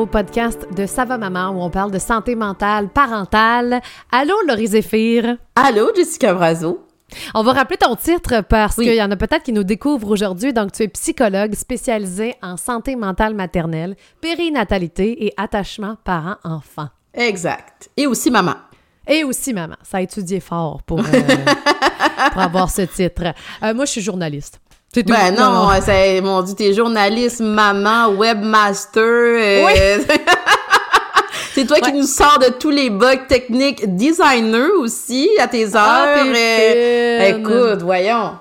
au podcast de Ça va maman où on parle de santé mentale parentale. Allô Laurie Zéphir. Allô Jessica Brazo. On va rappeler ton titre parce qu'il y en a peut-être qui nous découvrent aujourd'hui. Donc, tu es psychologue spécialisée en santé mentale maternelle, périnatalité et attachement parent-enfant. Exact. Et aussi maman. Et aussi maman. Ça a étudié fort pour, euh, pour avoir ce titre. Euh, moi, je suis journaliste. Tout. Ben non, c'est, mon Dieu, t'es journaliste, maman, webmaster. Euh, oui. c'est toi qui nous sors de tous les bugs techniques, designer aussi à tes ah, heures. Ah, écoute, voyons.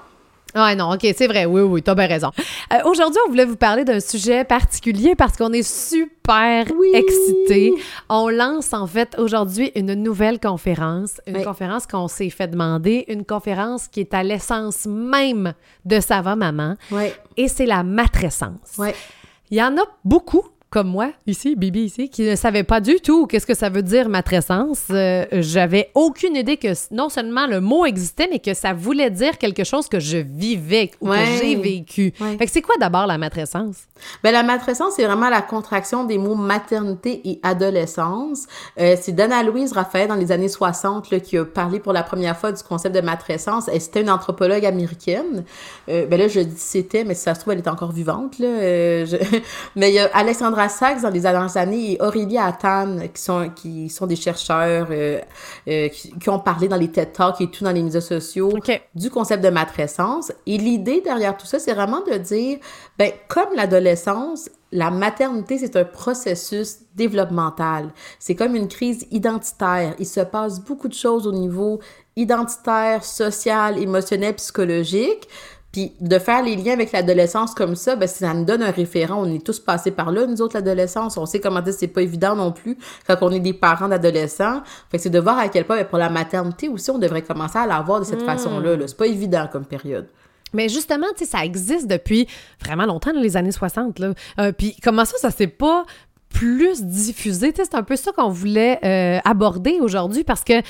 Ouais, non, OK, c'est vrai. Oui, oui, t'as bien raison. Euh, aujourd'hui, on voulait vous parler d'un sujet particulier parce qu'on est super excités. On lance, en fait, aujourd'hui une nouvelle conférence. Une conférence qu'on s'est fait demander. Une conférence qui est à l'essence même de Ça va, maman. Oui. Et c'est la matrescence. Oui. Il y en a beaucoup comme moi, ici, Bibi ici, qui ne savait pas du tout qu'est-ce que ça veut dire matrescence. Euh, j'avais aucune idée que non seulement le mot existait, mais que ça voulait dire quelque chose que je vivais ou que j'ai vécu. Fait que c'est quoi d'abord la matrescence? Ben, la matrescence, c'est vraiment la contraction des mots maternité et adolescence. Euh, c'est Dana-Louise Raphaël, dans les années 60, là, qui a parlé pour la première fois du concept de matrescence. Et c'était une anthropologue américaine. Euh, ben là, je dis c'était, mais si ça se trouve, elle est encore vivante. Là. mais il y a Alexandra Sachs dans les dernières années et Aurélie Attan, qui sont, qui sont des chercheurs euh, euh, qui, ont parlé dans les TED Talks et tout dans les médias sociaux du concept de matrescence. Et l'idée derrière tout ça, c'est vraiment de dire, ben, comme l'adolescence, la maternité, c'est un processus développemental. C'est comme une crise identitaire. Il se passe beaucoup de choses au niveau identitaire, social, émotionnel, psychologique. Puis de faire les liens avec l'adolescence comme ça, ben, ça nous donne un référent. On est tous passés par là, nous autres, l'adolescence. On sait comment dire, c'est pas évident non plus quand on est des parents d'adolescents. Fait que c'est de voir à quel point, ben, pour la maternité aussi, on devrait commencer à la voir de cette hmm. façon-là. -là, c'est pas évident comme période. Mais justement, tu sais, ça existe depuis vraiment longtemps, dans les années 60. Là. Euh, puis comment ça, ça s'est pas plus diffusé? C'est un peu ça qu'on voulait euh, aborder aujourd'hui parce que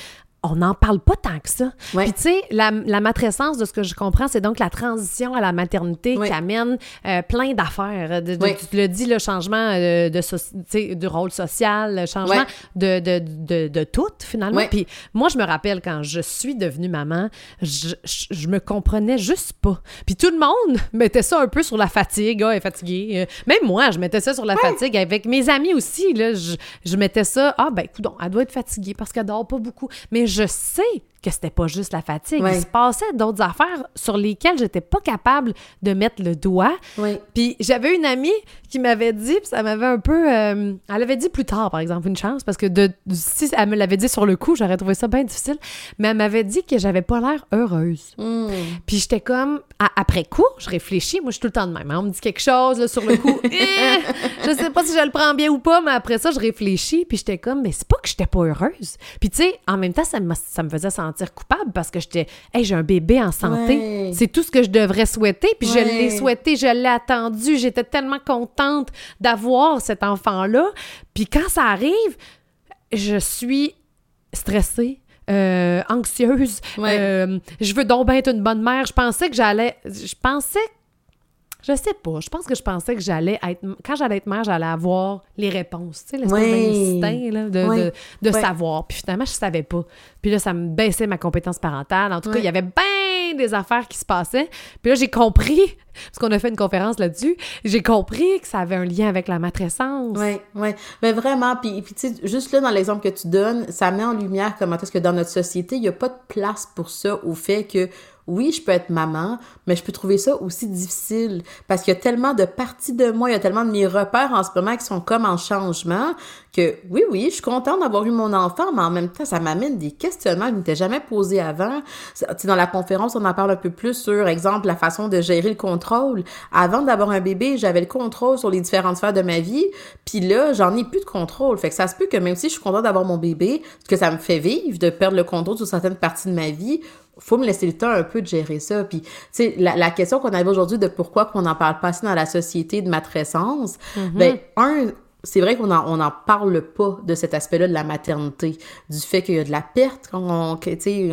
on n'en parle pas tant que ça. Puis tu sais, la, la, matrescence, de ce que je comprends, c'est donc la transition à la maternité qui amène euh, plein d'affaires. De, Tu le dis, le changement euh, de, du rôle social, le changement de, de, de, tout, finalement. Puis moi, je me rappelle quand je suis devenue maman, je, je, me comprenais juste pas. Puis tout le monde mettait ça un peu sur la fatigue. Ah, elle est fatiguée. Euh, même moi, je mettais ça sur la fatigue. Avec mes amis aussi, là, je, je mettais ça. Ah, ben, écoute, elle doit être fatiguée parce qu'elle dort pas beaucoup. Mais je sais que c'était pas juste la fatigue. Il se passait d'autres affaires sur lesquelles j'étais pas capable de mettre le doigt. Puis j'avais une amie qui m'avait dit, puis ça m'avait un peu... Euh, elle avait dit plus tard, par exemple, une chance, parce que de, si elle me l'avait dit sur le coup, j'aurais trouvé ça bien difficile, mais elle m'avait dit que j'avais pas l'air heureuse. Hmm. Puis j'étais comme... après coup, je réfléchis, moi je suis tout le temps de même. Hein. On me dit quelque chose, sur le coup, eh, je sais pas si je le prends bien ou pas, mais après ça, je réfléchis, puis j'étais comme, mais c'est pas que j'étais pas heureuse. Puis tu sais, en même temps, ça me, ça me faisait sentir coupable parce que j'étais, hey, j'ai un bébé en santé. C'est tout ce que je devrais souhaiter. Puis je l'ai souhaité, je l'ai attendu. J'étais tellement contente d'avoir cet enfant-là. Puis quand ça arrive, je suis stressée. Euh, anxieuse, euh, je veux donc bien être une bonne mère. Je pensais que j'allais, je pensais je sais pas. Je pense que je pensais que j'allais être. Quand j'allais être mère, j'allais avoir les réponses. Tu sais, l'espèce d'instinct là, de, de, savoir. Puis finalement, je savais pas. Puis là, ça me baissait ma compétence parentale. En tout cas, il y avait bien des affaires qui se passaient. Puis là, j'ai compris, parce qu'on a fait une conférence là-dessus, j'ai compris que ça avait un lien avec la matrescence. Oui, oui. Mais vraiment, puis, puis tu sais, juste là, dans l'exemple que tu donnes, ça met en lumière comment est-ce que dans notre société, il n'y a pas de place pour ça, au fait que oui, je peux être maman, mais je peux trouver ça aussi difficile parce qu'il y a tellement de parties de moi, il y a tellement de mes repères en ce moment qui sont comme en changement que oui, oui, je suis contente d'avoir eu mon enfant, mais en même temps, ça m'amène des questionnements qui n'étaient jamais posés avant. dans la conférence, on en parle un peu plus sur, exemple, la façon de gérer le contrôle. Avant d'avoir un bébé, j'avais le contrôle sur les différentes sphères de ma vie, puis là, j'en ai plus de contrôle. Fait que ça se peut que même si je suis contente d'avoir mon bébé, que ça me fait vivre de perdre le contrôle sur certaines parties de ma vie, faut me laisser le temps un peu de gérer ça. Puis, tu sais, la, la, question qu'on avait aujourd'hui de pourquoi qu'on n'en parle pas assez dans la société de matrescence, mm ben, un, c'est vrai qu'on n'en on en parle pas de cet aspect-là de la maternité, du fait qu'il y a de la perte, quand on, tu sais,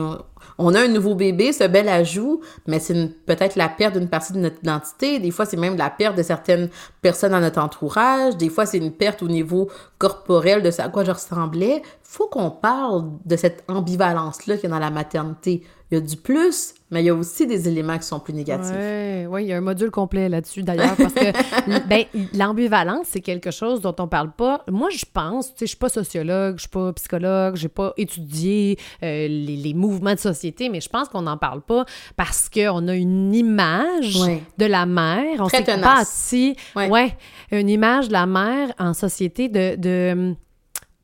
on a un nouveau bébé, ce bel ajout, mais c'est peut-être la perte d'une partie de notre identité. Des fois, c'est même la perte de certaines personnes dans notre entourage. Des fois, c'est une perte au niveau corporel de ce à quoi je ressemblais. Faut qu'on parle de cette ambivalence-là qu'il y a dans la maternité. Il y a du plus, mais il y a aussi des éléments qui sont plus négatifs. Oui, ouais, il y a un module complet là-dessus d'ailleurs, parce que ben, l'ambivalence, c'est quelque chose dont on parle pas. Moi, je pense, tu sais, je suis pas sociologue, je suis pas psychologue, j'ai pas étudié euh, les, les, mouvements de société, mais je pense qu'on n'en parle pas parce qu'on a une image de la mère. On s'est bâti, ouais. ouais, une image de la mère en société de, de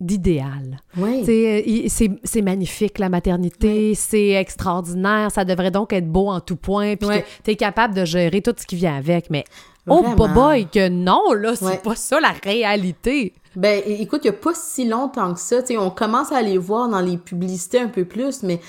d'idéal. Oui. Euh, c'est magnifique, la maternité, c'est extraordinaire, ça devrait donc être beau en tout point, puis tu es capable de gérer tout ce qui vient avec, mais oh boy, que non, là, c'est pas ça la réalité. Ben, écoute, il n'y a pas si longtemps que ça, tu sais, on commence à les voir dans les publicités un peu plus, mais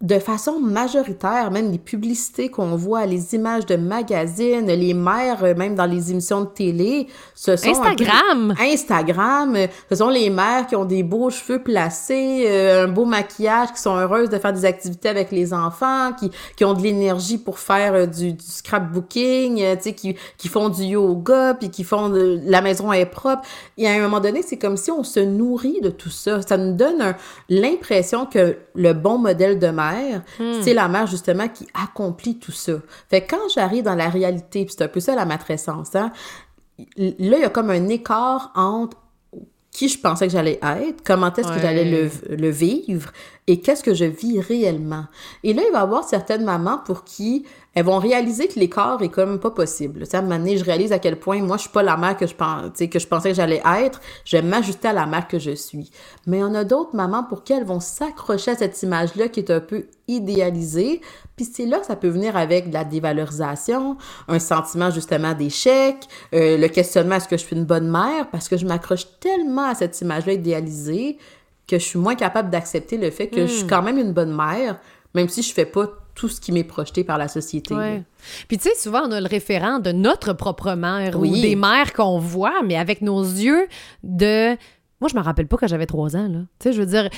de façon majoritaire, même les publicités qu'on voit, les images de magazines, les mères, euh, même dans les émissions de télé, ce sont... Instagram! Instagram! Euh, ce sont les mères qui ont des beaux cheveux placés, euh, un beau maquillage, qui sont heureuses de faire des activités avec les enfants, qui, qui ont de l'énergie pour faire du, du scrapbooking, tu sais, qui, qui font du yoga, puis qui font... De, la maison est propre. Et à un moment donné, c'est comme si on se nourrit de tout ça. Ça nous donne l'impression que le bon modèle de mère Hmm. c'est la mère justement qui accomplit tout ça. Fait que quand j'arrive dans la réalité, puis c'est un peu ça la matrescence, hein, là, il y a comme un écart entre qui je pensais que j'allais être, comment est-ce que j'allais le, le, vivre et qu'est-ce que je vis réellement? Et là, il va y avoir certaines mamans pour qui elles vont réaliser que l'écart est comme pas possible. Ça, à un moment donné, je réalise à quel point moi, je suis pas la mère que je, que je pensais que j'allais être. Je vais m'ajuster à la mère que je suis. Mais on a d'autres mamans pour qui elles vont s'accrocher à cette image-là qui est un peu idéalisée. Puis c'est là que ça peut venir avec de la dévalorisation, un sentiment justement d'échec, euh, le questionnement est-ce que je suis une bonne mère? Parce que je m'accroche tellement à cette image-là idéalisée que je suis moins capable d'accepter le fait que je suis hmm. quand même une bonne mère, même si je fais pas tout ce qui m'est projeté par la société. Puis tu sais, souvent, on a le référent de notre propre mère ou des mères qu'on voit, mais avec nos yeux de... Moi, je me rappelle pas quand j'avais trois ans, là. Tu sais, je veux dire,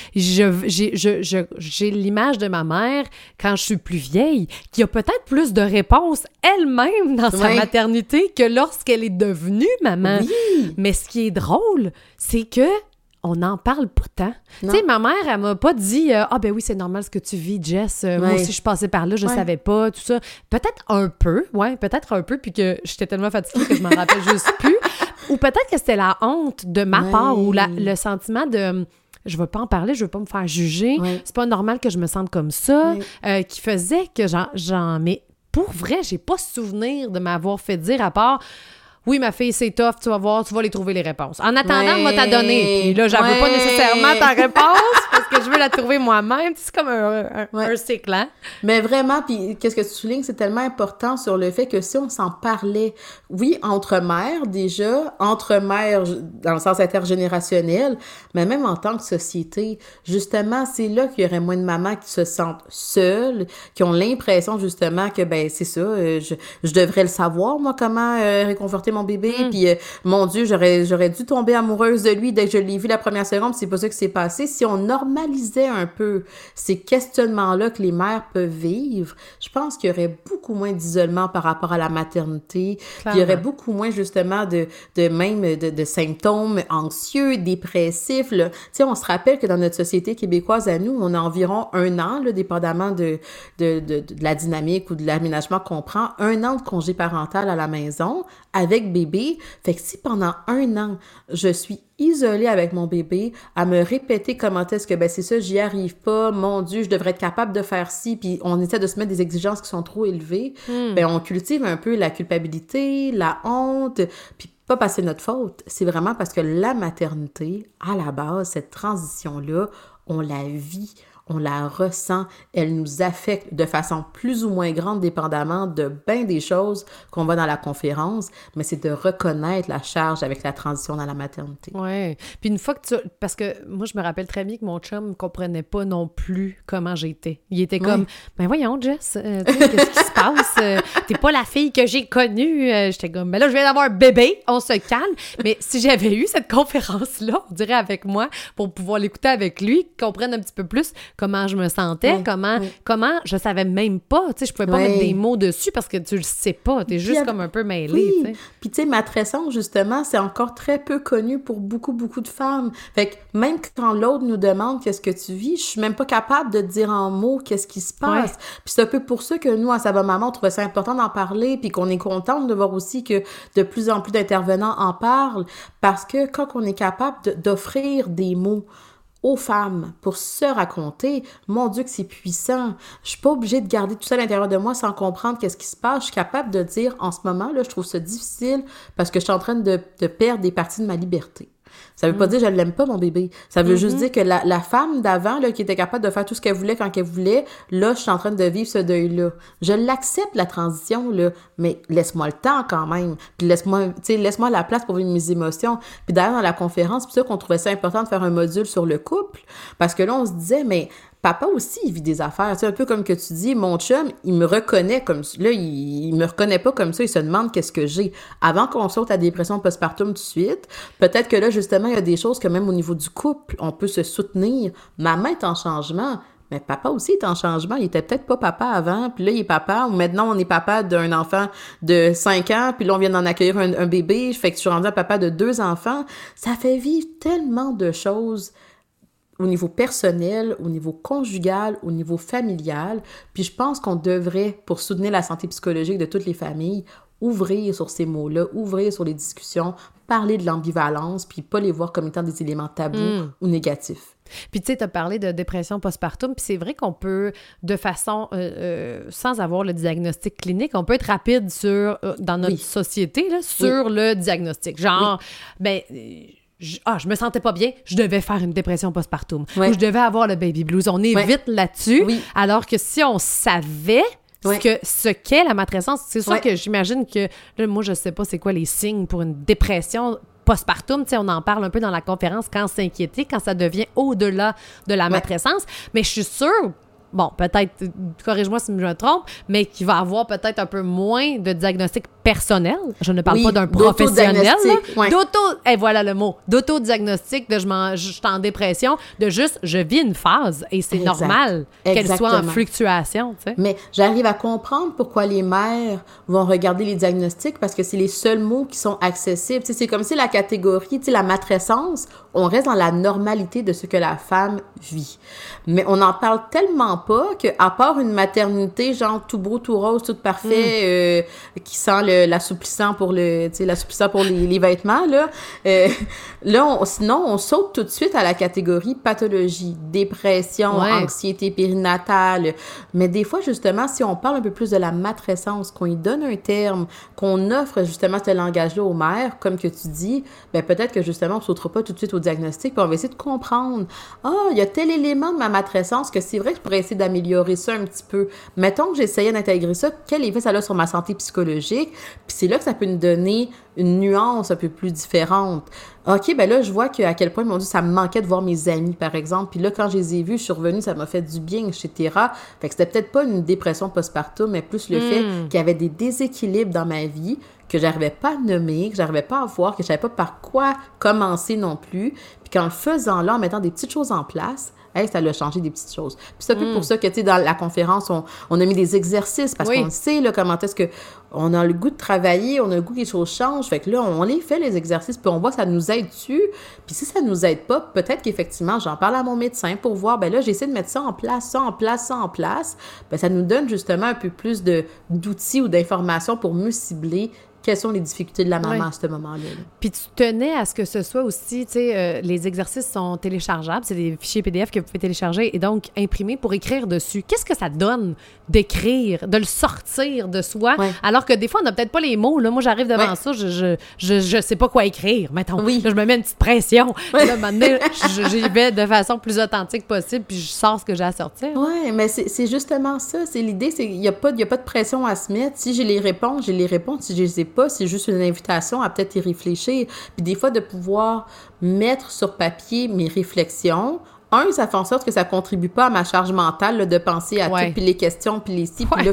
j'ai l'image de ma mère quand je suis plus vieille, qui a peut-être plus de réponses elle-même dans sa maternité que lorsqu'elle est devenue maman. Mais ce qui est drôle, c'est que on en parle pourtant. Tu sais, ma mère, elle m'a pas dit euh, Ah, ben oui, c'est normal ce que tu vis, Jess. Euh, moi aussi, je passais par là, je savais pas, tout ça. Peut-être un peu, ouais, peut-être un peu, puis que j'étais tellement fatiguée que je m'en rappelle juste plus. Ou peut-être que c'était la honte de ma part ou la, le sentiment de je veux pas en parler, je veux pas me faire juger. C'est pas normal que je me sente comme ça, euh, qui faisait que j'en. Mais pour vrai, j'ai pas souvenir de m'avoir fait dire à part oui, ma fille, c'est tough, tu vas voir, tu vas les trouver les réponses. En attendant, moi, t'as donné. Puis là, j'en veux pas nécessairement ta réponse parce que je veux la trouver moi-même. C'est comme un, un, cycle, hein? Mais vraiment, puis qu'est-ce que tu soulignes, c'est tellement important sur le fait que si on s'en parlait, oui, entre mères déjà, entre mères dans le sens intergénérationnel, mais même en tant que société, justement, c'est là qu'il y aurait moins de mamans qui se sentent seules, qui ont l'impression justement que, ben, c'est ça, euh, je, je, devrais le savoir, moi, comment euh, réconforter mon bébé, mm. puis euh, mon Dieu, j'aurais, j'aurais dû tomber amoureuse de lui dès que je l'ai vu la première seconde, c'est pas ça qui s'est passé. Si on normalisait un peu ces questionnements-là que les mères peuvent vivre, je pense qu'il y aurait beaucoup moins d'isolement par rapport à la maternité, il y aurait beaucoup moins justement de, de même de, de symptômes anxieux, dépressifs. Tu sais, on se rappelle que dans notre société québécoise à nous, on a environ un an, là, dépendamment de, de, de, de la dynamique ou de l'aménagement qu'on prend, un an de congé parental à la maison avec bébé. Fait que si pendant un an, je suis isolée avec mon bébé, à me répéter comment est-ce que, ben c'est ça, j'y arrive pas, mon Dieu, je devrais être capable de faire ci, puis on essaie de se mettre des exigences qui sont trop élevées, hmm. ben on cultive un peu la culpabilité, la honte, puis pas c'est notre faute, c'est vraiment parce que la maternité, à la base, cette transition-là, on la vit, on la ressent, elle nous affecte de façon plus ou moins grande, dépendamment de bien des choses qu'on voit dans la conférence, mais c'est de reconnaître la charge avec la transition dans la maternité. Oui. Puis une fois que tu. Parce que moi, je me rappelle très bien que mon chum ne comprenait pas non plus comment j'étais. Il était comme, ben voyons, Jess, euh, qu'est-ce qui se passe? Euh, t'es pas la fille que j'ai connue. Euh, j'étais comme, ben là, je viens d'avoir un bébé, on se calme. Mais si j'avais eu cette conférence-là, on dirait avec moi, pour pouvoir l'écouter avec lui, comprendre un petit peu plus comment je me sentais, comment, comment je savais même pas, tu sais, je pouvais pas mettre des mots dessus parce que tu le sais pas, t'es juste comme un peu mêlé, tu sais. Puis tu sais, matrescence, justement, c'est encore très peu connu pour beaucoup, beaucoup de femmes. Fait que même quand l'autre nous demande qu'est-ce que tu vis, je suis même pas capable de dire en mots qu'est-ce qui se passe. Puis c'est un peu pour ça que nous, à Sava Maman, on trouvait ça important d'en parler, puis qu'on est contente de voir aussi que de plus en plus d'intervenants en parlent, parce que quand on est capable d'offrir des mots, aux femmes pour se raconter, mon Dieu que c'est puissant. Je suis pas obligée de garder tout ça à l'intérieur de moi sans comprendre qu'est-ce qui se passe. Je suis capable de dire en ce moment là, je trouve ça difficile parce que je suis en train de, de perdre des parties de ma liberté. Ça veut pas mm. dire je l'aime pas, mon bébé. Ça veut juste mm-hmm. dire que la, la femme d'avant, là, qui était capable de faire tout ce qu'elle voulait quand qu'elle voulait, là, je suis en train de vivre ce deuil-là. Je l'accepte, la transition, là, mais laisse-moi le temps quand même. Puis laisse-moi, tu sais, laisse-moi la place pour vivre mes émotions. Puis d'ailleurs, dans la conférence, c'est ça qu'on trouvait ça important de faire un module sur le couple, parce que là, on se disait, mais papa aussi, il vit des affaires. C'est un peu comme que tu dis, mon chum, il me reconnaît comme là, il, me reconnaît pas comme ça, il se demande qu'est-ce que j'ai. Avant qu'on saute à dépression postpartum tout de suite, peut-être que là, justement, il y a des choses que même au niveau du couple, on peut se soutenir. Maman est en changement. Mais papa aussi est en changement. Il était peut-être pas papa avant, puis là, il est papa. Ou maintenant, on est papa d'un enfant de 5 ans, puis là, on vient d'en accueillir un, un, bébé. Fait que je suis rendue à papa de deux enfants. Ça fait vivre tellement de choses au niveau personnel, au niveau conjugal, au niveau familial. Puis je pense qu'on devrait, pour soutenir la santé psychologique de toutes les familles, ouvrir sur ces mots-là, ouvrir sur les discussions, parler de l'ambivalence, puis pas les voir comme étant des éléments tabous hmm. ou négatifs. Puis tu sais, tu as parlé de dépression postpartum, puis c'est vrai qu'on peut, de façon, euh, euh, sans avoir le diagnostic clinique, on peut être rapide sur, euh, dans notre société, là, sur le diagnostic. Genre, ben je, ah, je me sentais pas bien, je devais faire une dépression postpartum. Ou je devais avoir le baby blues. On est vite là-dessus. Alors que si on savait ce que ce qu'est la matrescence, c'est sûr que j'imagine que là, moi je sais pas c'est quoi les signes pour une dépression postpartum, on en parle un peu dans la conférence. Quand s'inquiéter, quand ça devient au-delà de la matrescence, mais je suis sûre bon, peut-être, corrige-moi si je me trompe, mais qui va avoir peut-être un peu moins de diagnostic personnel. Je ne parle pas d'un professionnel. D'auto, et voilà le mot, d'autodiagnostic de je, je suis en dépression, de juste je vis une phase et c'est normal qu'elle soit en fluctuation. Tu sais. Mais j'arrive à comprendre pourquoi les mères vont regarder les diagnostics parce que c'est les seuls mots qui sont accessibles. c'est comme si la catégorie, la matrescence, on reste dans la normalité de ce que la femme vit. Mais on n'en parle tellement pas que, à part une maternité, genre tout beau, tout rose, tout parfait, mm. euh, qui sent l'assouplissant pour le, l'assouplissant pour les, les, vêtements, là, euh, là, on, sinon, on saute tout de suite à la catégorie pathologie, dépression, anxiété périnatale. Mais des fois, justement, si on parle un peu plus de la matrescence, qu'on y donne un terme, qu'on offre justement ce langage-là aux mères, comme que tu dis, ben peut-être que justement, on sautera pas tout de suite au diagnostic, puis on va essayer de comprendre. Ah, oh, il y a tel élément de ma matrescence que c'est vrai que je pourrais essayer d'améliorer ça un petit peu. Mettons que j'essayais d'intégrer ça, quel effet ça a sur ma santé psychologique? Puis c'est là que ça peut nous donner une nuance un peu plus différente. OK, ben là, je vois qu'à quel point, mon Dieu, ça me manquait de voir mes amis, par exemple. Puis là, quand je les ai vus, je suis revenue, ça m'a fait du bien, etc. Fait que c'était peut-être pas une dépression postpartum, mais plus le fait hmm. qu'il y avait des déséquilibres dans ma vie que j'arrivais pas à nommer, que j'arrivais pas à voir, que je savais pas par quoi commencer non plus. Puis qu'en le faisant là, en mettant des petites choses en place, hey, ça a changé des petites choses. Puis c'est un peu pour ça que, tu sais, dans la conférence, on, on, a mis des exercices parce qu'on sait, là, comment est-ce que on a le goût de travailler, on a le goût que les choses changent. Fait que là, on les fait, les exercices, puis on voit ça nous aide-tu. Puis si ça nous aide pas, peut-être qu'effectivement, j'en parle à mon médecin pour voir, ben là, j'essaie de mettre ça en place, ça en place, ça en place. Ben ça nous donne justement un peu plus de d'outils ou d'informations pour mieux cibler quelles sont les difficultés de la maman à ce moment-là. Puis tu tenais à ce que ce soit aussi, tu sais, euh, les exercices sont téléchargeables, c'est des fichiers PDF que vous pouvez télécharger et donc imprimer pour écrire dessus. Qu'est-ce que ça donne d'écrire, de le sortir de soi, alors que des fois, on n'a peut-être pas les mots. Là. Moi, j'arrive devant ça, je, je, je, je, sais pas quoi écrire, mettons. Oui. Là, je me mets une petite pression. Là, maintenant, j'y vais de façon plus authentique possible, puis je sors ce que j'ai à sortir. Oui, mais c'est justement ça. C'est l'idée, c'est qu'il n'y a, pas, a pas de pression à se mettre. Si j'ai les réponses, j'ai les réponses. Si je les ai pas, c'est juste une invitation à peut-être y réfléchir. Puis des fois, de pouvoir mettre sur papier mes réflexions, un, ça fait en sorte que ça contribue pas à ma charge mentale de penser à tout, puis les questions, puis les si, puis là,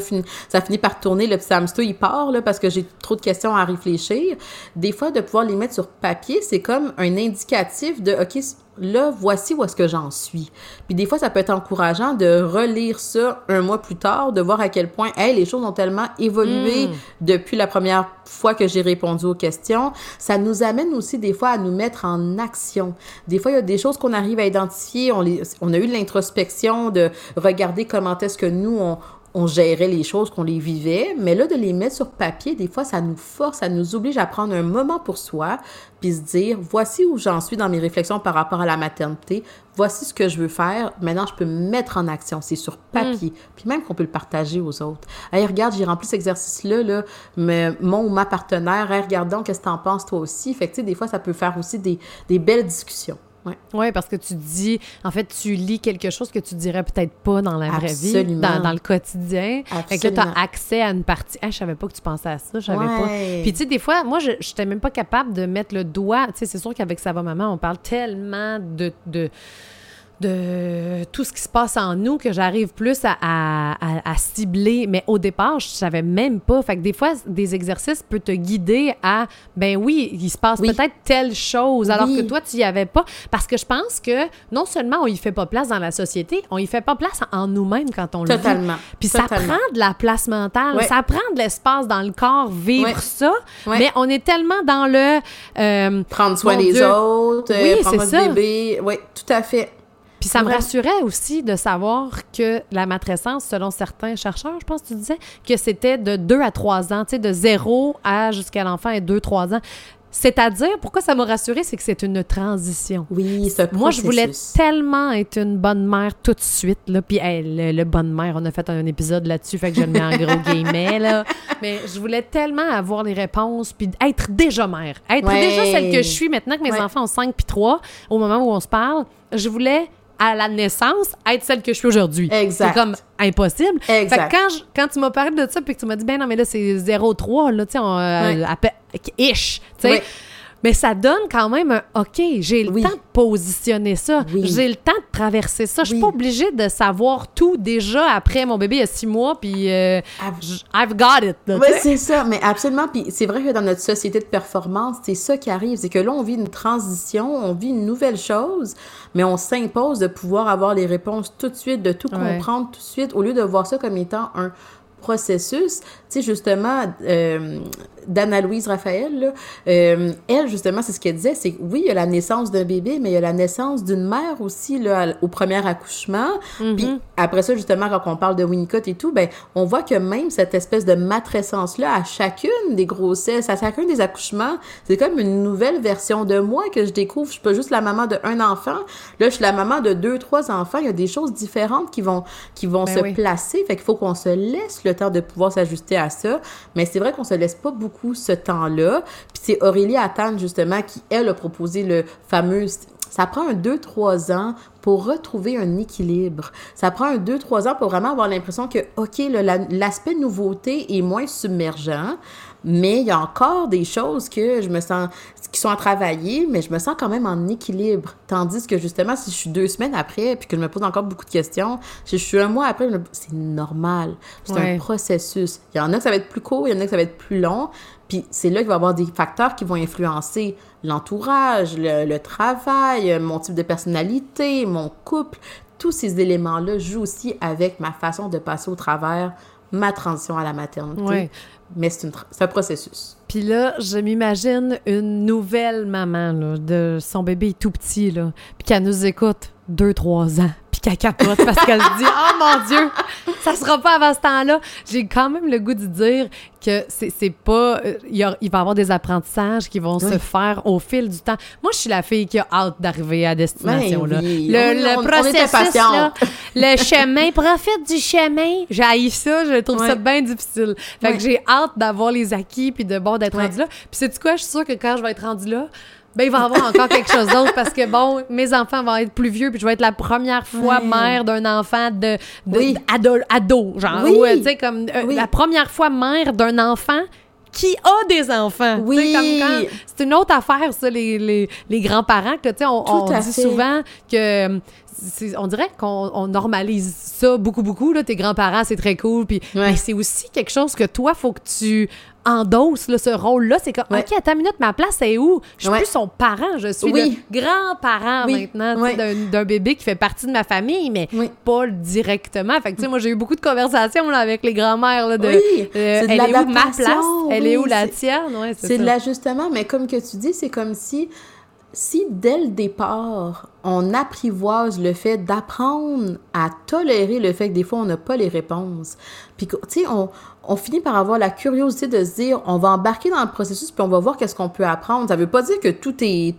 ça finit par tourner, le hamster, il part, là, parce que j'ai trop de questions à réfléchir. Des fois, de pouvoir les mettre sur papier, c'est comme un indicatif de, OK, là, voici où est-ce que j'en suis. Puis des fois, ça peut être encourageant de relire ça un mois plus tard, de voir à quel point, hey, les choses ont tellement évolué Mm. depuis la première fois que j'ai répondu aux questions. Ça nous amène aussi des fois à nous mettre en action. Des fois, il y a des choses qu'on arrive à identifier. On, les, on a eu de l'introspection, de regarder comment est-ce que nous, on, on gérait les choses, qu'on les vivait, mais là, de les mettre sur papier, des fois, ça nous force, ça nous oblige à prendre un moment pour soi, puis se dire, voici où j'en suis dans mes réflexions par rapport à la maternité, voici ce que je veux faire, maintenant, je peux me mettre en action, c'est sur papier, puis même qu'on peut le partager aux autres. Hey, regarde, j'ai rempli cet exercice-là, là, mais mon ou ma partenaire, hey, regarde donc, qu'est-ce que t'en penses toi aussi? Fait que, tu sais, des fois, ça peut faire aussi des, des belles discussions. Ouais. Oui, parce que tu dis, en fait, tu lis quelque chose que tu dirais peut-être pas dans la vraie vie, dans, dans le quotidien. Fait que là, tu as accès à une partie. Ah, je savais pas que tu pensais à ça, je savais Ouais. pas. Puis, tu sais, des fois, moi, je n'étais même pas capable de mettre le doigt. Tu sais, c'est sûr qu'avec Ça va maman, on parle tellement de. de de tout ce qui se passe en nous que j'arrive plus à, à- à- à cibler. Mais au départ, je savais même pas. Fait que des fois, des exercices peuvent te guider à, ben oui, il se passe Oui. peut-être telle chose, alors Oui. que toi, tu y avais pas. Parce que je pense que non seulement on y fait pas place dans la société, on y fait pas place en nous-mêmes quand on le vit. Totalement. Puis ça prend de la place mentale, Ouais. ça prend de l'espace dans le corps, vivre Ouais. ça. Ouais. Mais on est tellement dans le... euh, Prendre soin des Dieu. autres, euh, Oui, prendre c'est notre ça. bébé. Oui, tout à fait. Puis ça me Ouais. rassurait aussi de savoir que la matrescence, selon certains chercheurs, je pense que tu disais, que c'était de 2 à 3 ans, tu sais, de 0 à jusqu'à l'enfant et 2-3 ans. C'est-à-dire, pourquoi ça m'a rassuré, c'est que c'est une transition. Oui, c'est Moi, je voulais tellement être une bonne mère tout de suite. Là. Puis, hey, le, le bonne mère, on a fait un épisode là-dessus, fait que je le mets en gros guillemets. Là. Mais je voulais tellement avoir les réponses, puis être déjà mère. Être Ouais. déjà celle que je suis maintenant que mes Ouais. enfants ont 5 puis 3, au moment où on se parle. Je voulais, à la naissance, être celle que je suis aujourd'hui. Exact. C'est comme impossible. Exact. Fait que quand, je- quand tu m'as parlé de ça, puis que tu m'as dit, ben non, mais là, c'est 0,3, là, tu sais, on, euh, pe- ish, tu sais. Mais ça donne quand même un OK, j'ai le Oui. temps de positionner ça. Oui. J'ai le temps de traverser ça. Je suis Oui. pas obligée de savoir tout déjà après mon bébé il y a six mois, puis euh, I've got it. Oui, c'est ça, mais absolument. Puis c'est vrai que dans notre société de performance, c'est ça qui arrive. C'est que là, on vit une transition, on vit une nouvelle chose, mais on s'impose de pouvoir avoir les réponses tout de suite, de tout Ouais. comprendre tout de suite, au lieu de voir ça comme étant un processus. Tu sais, justement, euh, d'Anna-Louise Raphaël, là, euh, elle, justement, c'est ce qu'elle disait, c'est que oui, il y a la naissance d'un bébé, mais il y a la naissance d'une mère aussi, là, au premier accouchement. Puis après ça, justement, quand on parle de Winnicott et tout, ben, on voit que même cette espèce de matrescence-là, à chacune des grossesses, à chacun des accouchements, c'est comme une nouvelle version de moi que je découvre. Je suis pas juste la maman d'un enfant. Là, je suis la maman de deux, trois enfants. Il y a des choses différentes qui vont, qui vont Ben se oui. placer. Fait qu'il faut qu'on se laisse le temps de pouvoir s'ajuster à ça. Mais c'est vrai qu'on se laisse pas beaucoup ce temps-là. Puis c'est Aurélie Attan, justement, qui, elle, a proposé le fameux... Ça prend un 2-3 ans pour retrouver un équilibre. Ça prend un 2-3 ans pour vraiment avoir l'impression que, OK, la- l'aspect nouveauté est moins submergent, mais il y a encore des choses que je me sens, qui sont à travailler, mais je me sens quand même en équilibre. Tandis que justement, si je suis deux semaines après, puis que je me pose encore beaucoup de questions, si je suis un mois après, me- c'est normal. C'est Ouais. un processus. Il y en a que ça va être plus court, il y en a que ça va être plus long. Puis c'est là qu'il va y avoir des facteurs qui vont influencer l'entourage, le, le travail, mon type de personnalité, mon couple. Tous ces éléments-là jouent aussi avec ma façon de passer au travers ma transition à la maternité. Ouais. Mais c'est un processus. Puis là, je m'imagine une nouvelle maman, là, de son bébé tout petit, là, puis qu'elle nous écoute deux, trois ans, puis qu'elle capote parce qu'elle se dit « Oh mon Dieu, ça sera pas avant ce temps-là! » J'ai quand même le goût de dire que c'est c'est pas... euh, Il, y a- il va y avoir des apprentissages qui vont se faire au fil du temps. Moi, je suis la fille qui a hâte d'arriver à destination, Ben là. oui, Le, on- le on processus, là, le chemin, profite du chemin. J'ai ça, je trouve ça bien difficile. Fait Ouais. que j'ai hâte d'avoir les acquis puis de bon d'être Ouais. rendu là. Puis c'est quoi, je suis sûre que quand je vais être rendu là, ben il va y avoir encore quelque chose d'autre parce que bon, mes enfants vont être plus vieux puis je vais être la première fois mère d'un enfant de, de Oui. ado, ado, genre Oui. ou, tu sais comme euh, la première fois mère d'un enfant qui a des enfants. Oui. c'est une autre affaire, ça, les, les, les grands-parents. que, tu sais, On, on dit souvent que on dirait qu'on on normalise ça beaucoup, beaucoup. Là, tes grands-parents, c'est très cool. Puis, Ouais. Mais c'est aussi quelque chose que toi, faut que tu endosses là, ce rôle-là. C'est comme, Ouais. OK, attends une minute, ma place, c'est où? Je suis Ouais. plus son parent, je suis Oui. le grand-parent Oui. maintenant d'un- bébé qui fait partie de ma famille, mais pas directement. Fait que, tu sais, moi, j'ai eu beaucoup de conversations là, avec les grands-mères là, de Oui, euh, elle est où ma place? Elle est où la tienne? C'est de l'ajustement, mais comme que tu dis, c'est comme si, si dès le départ, on apprivoise le fait d'apprendre à tolérer le fait que des fois, on n'a pas les réponses. Puis, tu sais, on, on finit par avoir la curiosité de se dire, on va embarquer dans le processus, puis on va voir qu'est-ce qu'on peut apprendre. Ça veut pas dire que tout est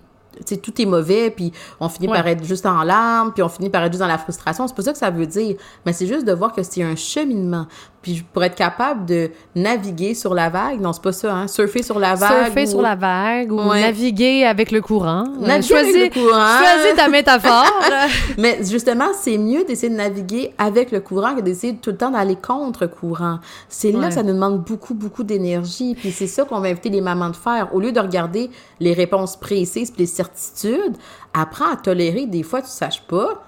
tout est mauvais, puis on finit Ouais. par être juste en larmes, puis on finit par être juste dans la frustration. C'est pas ça que ça veut dire. Mais c'est juste de voir que c'est un cheminement. Puis pour être capable de naviguer sur la vague, non, c'est pas ça, hein? Surfer sur la vague. Surfer ou- sur la vague ou Ouais. naviguer avec le courant. Euh, Naviguer avec le courant. Choisis ta métaphore. Mais justement, c'est mieux d'essayer de naviguer avec le courant que d'essayer tout le temps d'aller contre courant. C'est là Ouais. que ça nous demande beaucoup, beaucoup d'énergie. Puis c'est ça qu'on va inviter les mamans de faire. Au lieu de regarder les réponses précises puis les certitudes, apprends à tolérer. Des fois, tu ne saches pas,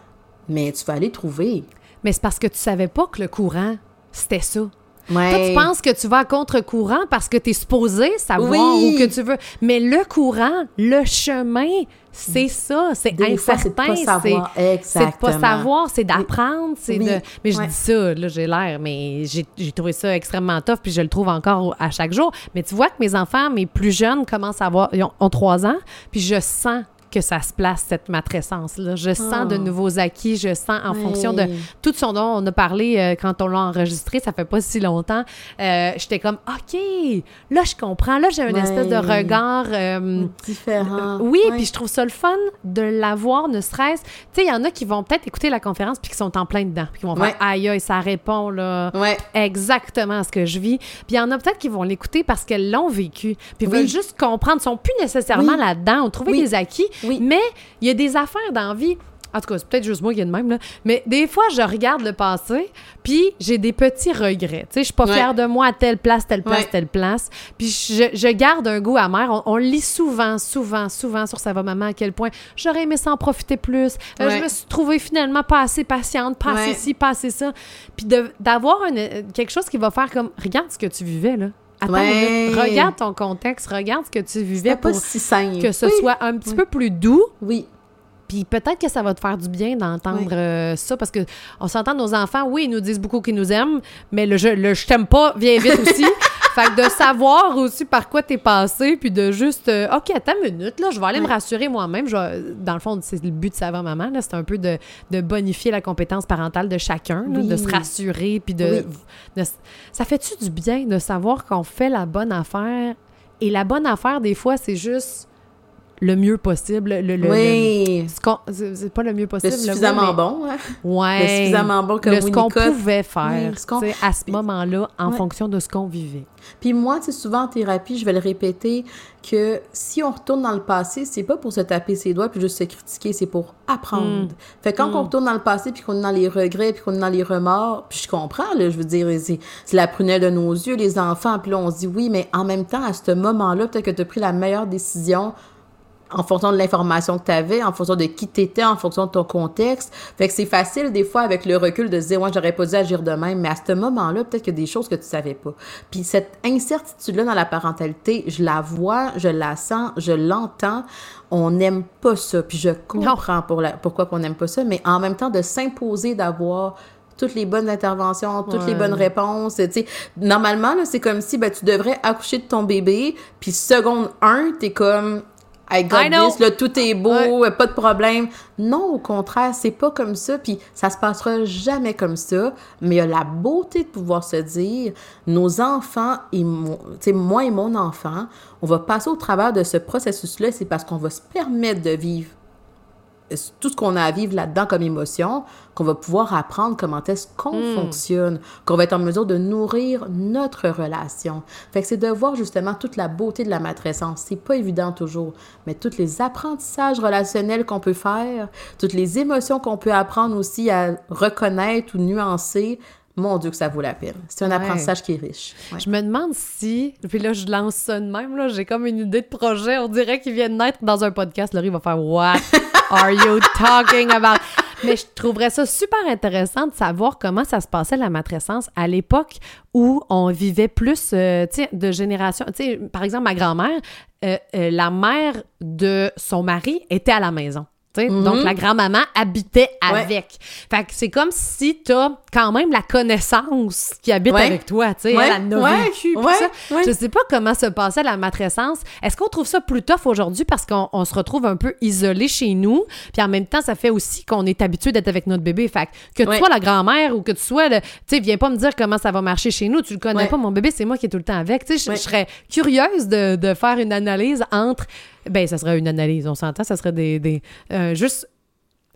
mais tu vas aller trouver. Mais c'est parce que tu savais pas que le courant, c'était ça. Ouais. Toi, tu penses que tu vas à contre-courant parce que tu es supposé savoir Oui. ou que tu veux. Mais le courant, le chemin, c'est ça. C'est incertain. C'est de pas savoir, c'est d'apprendre, c'est Oui. de... Mais je Ouais. dis ça, là, j'ai l'air, mais j'ai trouvé ça extrêmement tough, puis je le trouve encore à chaque jour. Mais tu vois que mes enfants, mes plus jeunes, commencent à avoir... Ils ont, ont trois ans, puis je sens que ça se place, cette matrescence-là. Je sens de Oh. nouveaux acquis, je sens en Oui. fonction de tout ce dont on a parlé euh, quand on l'a enregistré, ça fait pas si longtemps. Euh, J'étais comme, OK, là, je comprends. Là, j'ai une espèce de regard... euh, Différent. oui, Ouais. puis je trouve ça le fun de l'avoir, ne serait-ce. Tu sais, il y en a qui vont peut-être écouter la conférence puis qui sont en plein dedans, puis qui vont faire aïe aïe, ça répond là. Exactement à ce que je vis. Puis il y en a peut-être qui vont l'écouter parce qu'elles l'ont vécu. Puis ils Oui. veulent juste comprendre. Sont plus nécessairement Oui. là-dedans. On trouvé Oui. des acquis. Oui. Mais il y a des affaires dans la vie. En tout cas, c'est peut-être juste moi qui ai de même, là. Mais des fois, je regarde le passé, puis j'ai des petits regrets. Tu sais, je suis pas Ouais. fière de moi à telle place, telle place, Ouais. telle place. Puis je, je garde un goût amer. On, on lit souvent, souvent, souvent sur Ça va maman à quel point j'aurais aimé s'en profiter plus. Euh, Ouais. je me suis trouvée finalement pas assez patiente, pas assez ci, pas assez ça. Puis d'avoir quelque chose qui va faire comme regarde ce que tu vivais là. Attends, une Ouais. minute. regarde ton contexte, regarde ce que tu vivais C'était pas pour si simple. que ce Oui. soit un petit Oui. peu plus doux. Oui. Puis peut-être que ça va te faire du bien d'entendre Oui. euh, ça parce que on s'entend nos enfants, oui, ils nous disent beaucoup qu'ils nous aiment, mais le je, le je t'aime pas vient vite aussi. Fait que de savoir aussi par quoi t'es passé, puis de juste, euh, OK, attends une minute, là, je vais aller me rassurer moi-même. Dans le fond, c'est le but de Savant Maman, là, c'est un peu de, de bonifier la compétence parentale de chacun, là, de se rassurer, puis de, de- Ça fait-tu du bien de savoir qu'on fait la bonne affaire? Et la bonne affaire, des fois, c'est juste le mieux possible. Le, le- oui. ce qu'on- c'est c'est pas le mieux Le possible. le suffisamment bon. Hein? Ouais. Le suffisamment bon comme Le- ce qu'on pouvait faire Oui, ce sais, à ce moment-là en Ouais. fonction de ce qu'on vivait. Puis moi, sais, souvent en thérapie, je vais le répéter, que si on retourne dans le passé, c'est pas pour se taper ses doigts puis juste se critiquer, c'est pour apprendre. Fait que quand Mm. on retourne dans le passé puis qu'on est dans les regrets puis qu'on est dans les remords, puis je comprends, là, je veux dire, c'est c'est la prunelle de nos yeux, les enfants, puis là, on se dit oui, mais en même temps, à ce moment-là, peut-être que tu as pris la meilleure décision en fonction de l'information que tu avais, en fonction de qui tu étais, en fonction de ton contexte. Fait que c'est facile, des fois, avec le recul, de se dire, ouais, j'aurais pas dû agir de même, mais à ce moment-là, peut-être qu'il y a des choses que tu savais pas. Puis cette incertitude-là dans la parentalité, je la vois, je la sens, je l'entends. On n'aime pas ça. Puis je comprends pour la, pourquoi on n'aime pas ça, mais en même temps, de s'imposer d'avoir toutes les bonnes interventions, toutes les bonnes réponses. Tu normalement, là, c'est comme si ben, tu devrais accoucher de ton bébé, puis seconde 1, t'es comme I got I know. this, là, tout est beau, pas de problème. Non, au contraire, c'est pas comme ça, puis ça se passera jamais comme ça. Mais il y a la beauté de pouvoir se dire, nos enfants et moi et mon enfant, on va passer au travers de ce processus-là, c'est parce qu'on va se permettre de vivre tout ce qu'on a à vivre là-dedans comme émotion, qu'on va pouvoir apprendre comment est-ce qu'on Hmm. fonctionne, qu'on va être en mesure de nourrir notre relation. Fait que c'est de voir justement toute la beauté de la matrescence. C'est pas évident toujours, mais tous les apprentissages relationnels qu'on peut faire, toutes les émotions qu'on peut apprendre aussi à reconnaître ou nuancer, mon Dieu que ça vaut la peine. C'est un Ouais. apprentissage qui est riche. Ouais. Je me demande si, puis là, je lance ça de même, là, j'ai comme une idée de projet, on dirait qu'il vient de naître dans un podcast. Laurie va faire « What? are you talking about? Mais je trouverais ça super intéressant de savoir comment ça se passait la matrescence à l'époque où on vivait plus, euh, de génération. Par exemple, ma grand-mère, euh, euh, la mère de son mari était à la maison. Donc, Mhm. la grand-maman habitait avec. Fait que c'est comme si t'as quand même la connaissance qui habite Ouais. avec toi, tu sais. Ouais, Elle a. Je sais pas comment se passait la matrescence. Est-ce qu'on trouve ça plus tough aujourd'hui parce qu'on on se retrouve un peu isolé chez nous, puis en même temps, ça fait aussi qu'on est habitué d'être avec notre bébé. Fait que, que tu sois la grand-mère ou que tu sois le... Tu sais, viens pas me dire comment ça va marcher chez nous. Tu le connais pas, mon bébé, c'est moi qui est tout le temps avec. Tu sais, je- serais curieuse de, de faire une analyse entre... Ben, ça serait une analyse, on s'entend, ça serait des... des euh, juste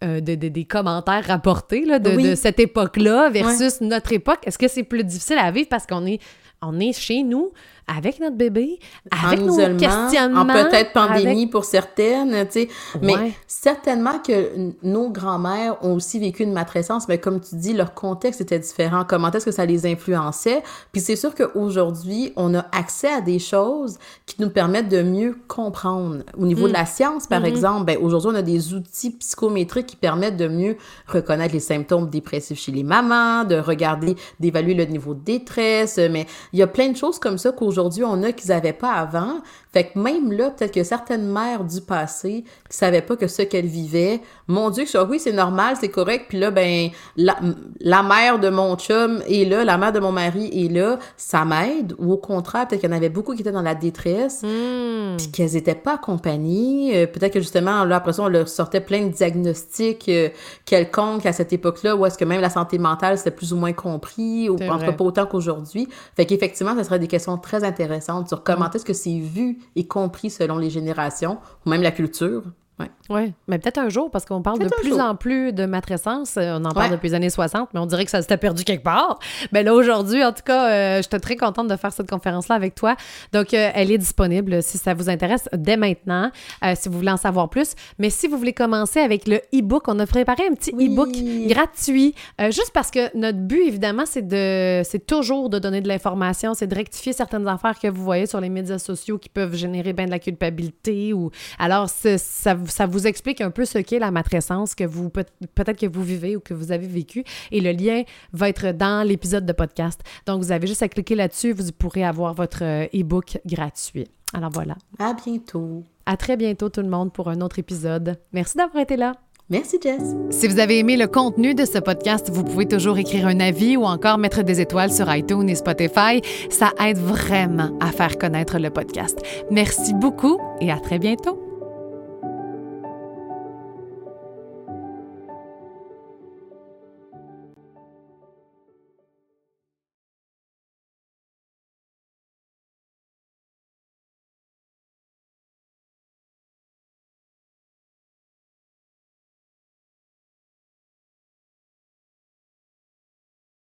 euh, des- commentaires rapportés là, de, Oui. de cette époque-là versus notre époque. Est-ce que c'est plus difficile à vivre parce qu'on est, on est chez nous avec notre bébé, avec en nos questionnements, en peut-être pandémie avec- pour certaines, tu sais. Mais Ouais. certainement que nos grands-mères ont aussi vécu une matrescence, mais comme tu dis, leur contexte était différent. Comment est-ce que ça les influençait? Puis c'est sûr qu'aujourd'hui, on a accès à des choses qui nous permettent de mieux comprendre. Au niveau Mm. de la science, par Mm-hmm. exemple, ben, aujourd'hui, on a des outils psychométriques qui permettent de mieux reconnaître les symptômes dépressifs chez les mamans, de regarder, d'évaluer le niveau de détresse, mais il y a plein de choses comme ça qu'aujourd'hui, on a qu'ils n'avaient pas avant. Fait que même là, peut-être que certaines mères du passé qui savaient pas que ce qu'elles vivaient, mon Dieu, que oui, c'est normal, c'est correct. Puis là, ben, la, la mère de mon chum est là, la mère de mon mari est là, ça m'aide. Ou au contraire, peut-être qu'il y en avait beaucoup qui étaient dans la détresse Hmm. puis qu'elles étaient pas accompagnées. Euh, peut-être que justement, là, après ça, on leur sortait plein de diagnostics euh, quelconques à cette époque-là, où est-ce que même la santé mentale, c'était plus ou moins compris, ou en tout cas pas autant qu'aujourd'hui. Fait qu'effectivement, ça serait des questions très intéressantes sur comment est-ce que c'est vu et compris selon les générations, ou même la culture. Ouais. Oui, mais peut-être un jour, parce qu'on parle de plus jour. en plus de matrescence. Euh, On en parle Ouais. depuis les années 60, mais on dirait que ça s'était perdu quelque part. Mais là, aujourd'hui, en tout cas, euh, j'étais très contente de faire cette conférence-là avec toi. Donc, euh, elle est disponible si ça vous intéresse dès maintenant, euh, si vous voulez en savoir plus. Mais si vous voulez commencer avec le e-book, on a préparé un petit Oui. e-book gratuit, euh, juste parce que notre but, évidemment, c'est de, c'est toujours de donner de l'information, c'est de rectifier certaines affaires que vous voyez sur les médias sociaux qui peuvent générer bien de la culpabilité ou alors ça, ça vous explique un peu ce qu'est la matrescence que vous peut- peut-être que vous vivez ou que vous avez vécu et le lien va être dans l'épisode de podcast. Donc vous avez juste à cliquer là-dessus, vous pourrez avoir votre euh, e-book gratuit. Alors voilà. À bientôt. À très bientôt tout le monde pour un autre épisode. Merci d'avoir été là. Merci, Jess. Si vous avez aimé le contenu de ce podcast, vous pouvez toujours écrire un avis ou encore mettre des étoiles sur iTunes et Spotify. Ça aide vraiment à faire connaître le podcast. Merci beaucoup et à très bientôt.